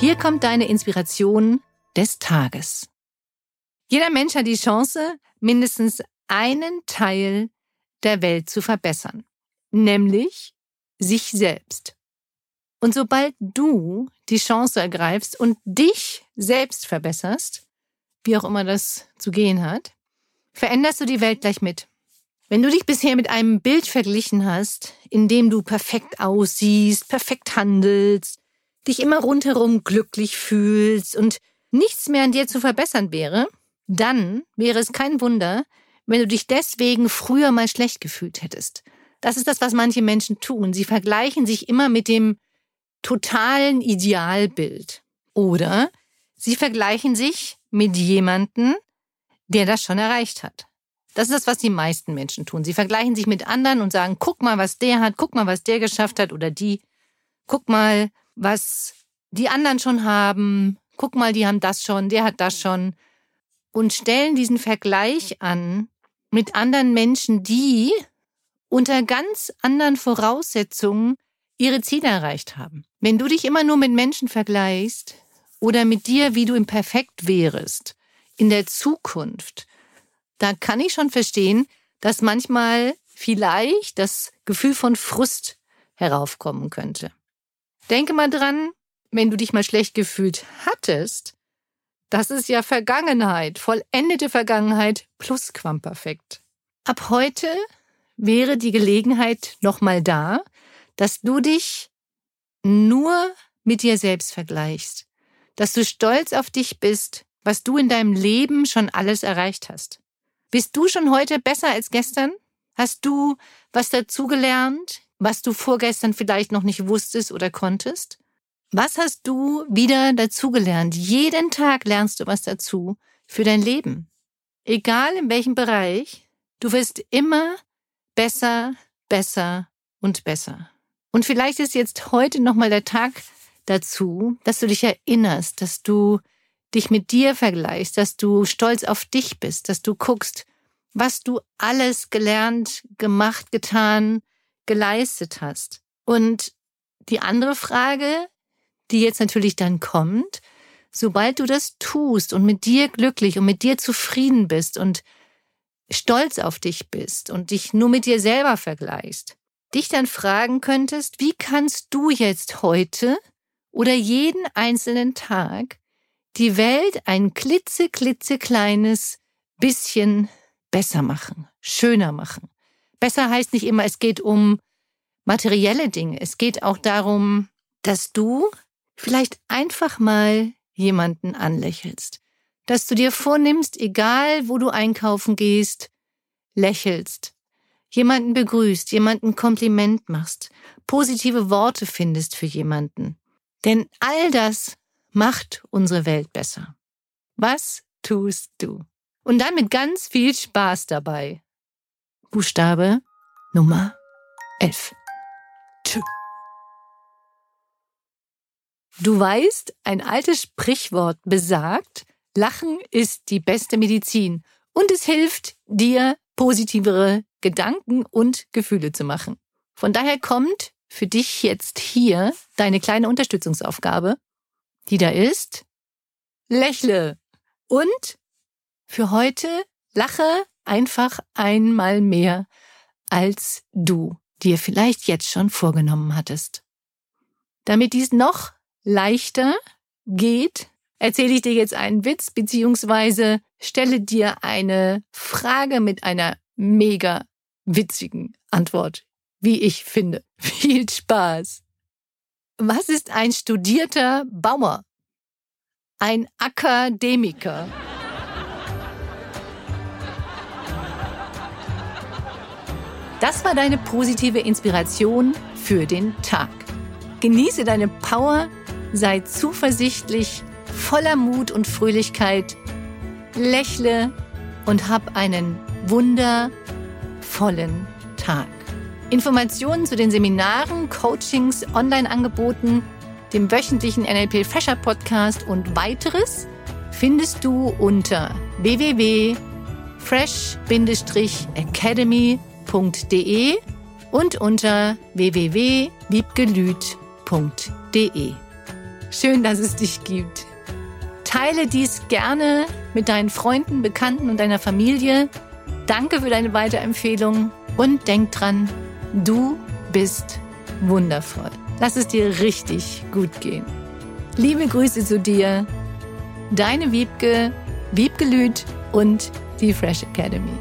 Hier kommt deine Inspiration des Tages. Jeder Mensch hat die Chance, mindestens einen Teil der Welt zu verbessern, nämlich sich selbst. Und sobald du die Chance ergreifst und dich selbst verbesserst, wie auch immer das zu gehen hat, veränderst du die Welt gleich mit. Wenn du dich bisher mit einem Bild verglichen hast, in dem du perfekt aussiehst, perfekt handelst, dich immer rundherum glücklich fühlst und nichts mehr an dir zu verbessern wäre, dann wäre es kein Wunder, wenn du dich deswegen früher mal schlecht gefühlt hättest. Das ist das, was manche Menschen tun. Sie vergleichen sich immer mit dem totalen Idealbild. Oder sie vergleichen sich mit jemandem, der das schon erreicht hat. Das ist das, was die meisten Menschen tun. Sie vergleichen sich mit anderen und sagen, guck mal, was der hat, guck mal, was der geschafft hat oder die. Guck mal, was die anderen schon haben. Guck mal, die haben das schon, der hat das schon. Und stellen diesen Vergleich an mit anderen Menschen, die unter ganz anderen Voraussetzungen ihre Ziele erreicht haben. Wenn du dich immer nur mit Menschen vergleichst oder mit dir, wie du im Perfekt wärest, in der Zukunft, da kann ich schon verstehen, dass manchmal vielleicht das Gefühl von Frust heraufkommen könnte. Denke mal dran, wenn du dich mal schlecht gefühlt hattest, das ist ja Vergangenheit, vollendete Vergangenheit plus Quamperfekt. Ab heute wäre die Gelegenheit nochmal da, dass du dich nur mit dir selbst vergleichst, dass du stolz auf dich bist, was du in deinem Leben schon alles erreicht hast. Bist du schon heute besser als gestern? Hast du was dazugelernt? Was du vorgestern vielleicht noch nicht wusstest oder konntest? Was hast du wieder dazugelernt? Jeden Tag lernst du was dazu für dein Leben. Egal in welchem Bereich, du wirst immer besser, besser und besser. Und vielleicht ist jetzt heute nochmal der Tag dazu, dass du dich erinnerst, dass du dich mit dir vergleichst, dass du stolz auf dich bist, dass du guckst, was du alles gelernt, gemacht, getan, geleistet hast. Und die andere Frage, die jetzt natürlich dann kommt, sobald du das tust und mit dir glücklich und mit dir zufrieden bist und stolz auf dich bist und dich nur mit dir selber vergleichst, dich dann fragen könntest, wie kannst du jetzt heute oder jeden einzelnen Tag die Welt ein klitze, klitzekleines bisschen besser machen, schöner machen, Besser heißt nicht immer, es geht um materielle Dinge. Es geht auch darum, dass du vielleicht einfach mal jemanden anlächelst. Dass du dir vornimmst, egal wo du einkaufen gehst, lächelst, jemanden begrüßt, jemanden Kompliment machst, positive Worte findest für jemanden. Denn all das macht unsere Welt besser. Was tust du? Und dann mit ganz viel Spaß dabei. Buchstabe Nummer 11. Tschüss. Du weißt, ein altes Sprichwort besagt, Lachen ist die beste Medizin und es hilft dir, positivere Gedanken und Gefühle zu machen. Von daher kommt für dich jetzt hier deine kleine Unterstützungsaufgabe, die da ist, lächle und für heute lache einfach einmal mehr, als du dir vielleicht jetzt schon vorgenommen hattest. Damit dies noch leichter geht, erzähle ich dir jetzt einen Witz beziehungsweise stelle dir eine Frage mit einer mega witzigen Antwort, wie ich finde. Viel Spaß. Was ist ein studierter Bauer? Ein Akademiker. Das war deine positive Inspiration für den Tag. Genieße deine Power, sei zuversichtlich, voller Mut und Fröhlichkeit, lächle und hab einen wundervollen Tag. Informationen zu den Seminaren, Coachings, Online-Angeboten, dem wöchentlichen NLP Fresher Podcast und weiteres findest du unter www.fresh-academy.de und unter www.wiebgelüt.de. Schön, dass es dich gibt. Teile dies gerne mit deinen Freunden, Bekannten und deiner Familie. Danke für deine Weiterempfehlung und denk dran, du bist wundervoll. Lass es dir richtig gut gehen. Liebe Grüße zu dir, deine Wiebke, Lüth und die Fresh Academy.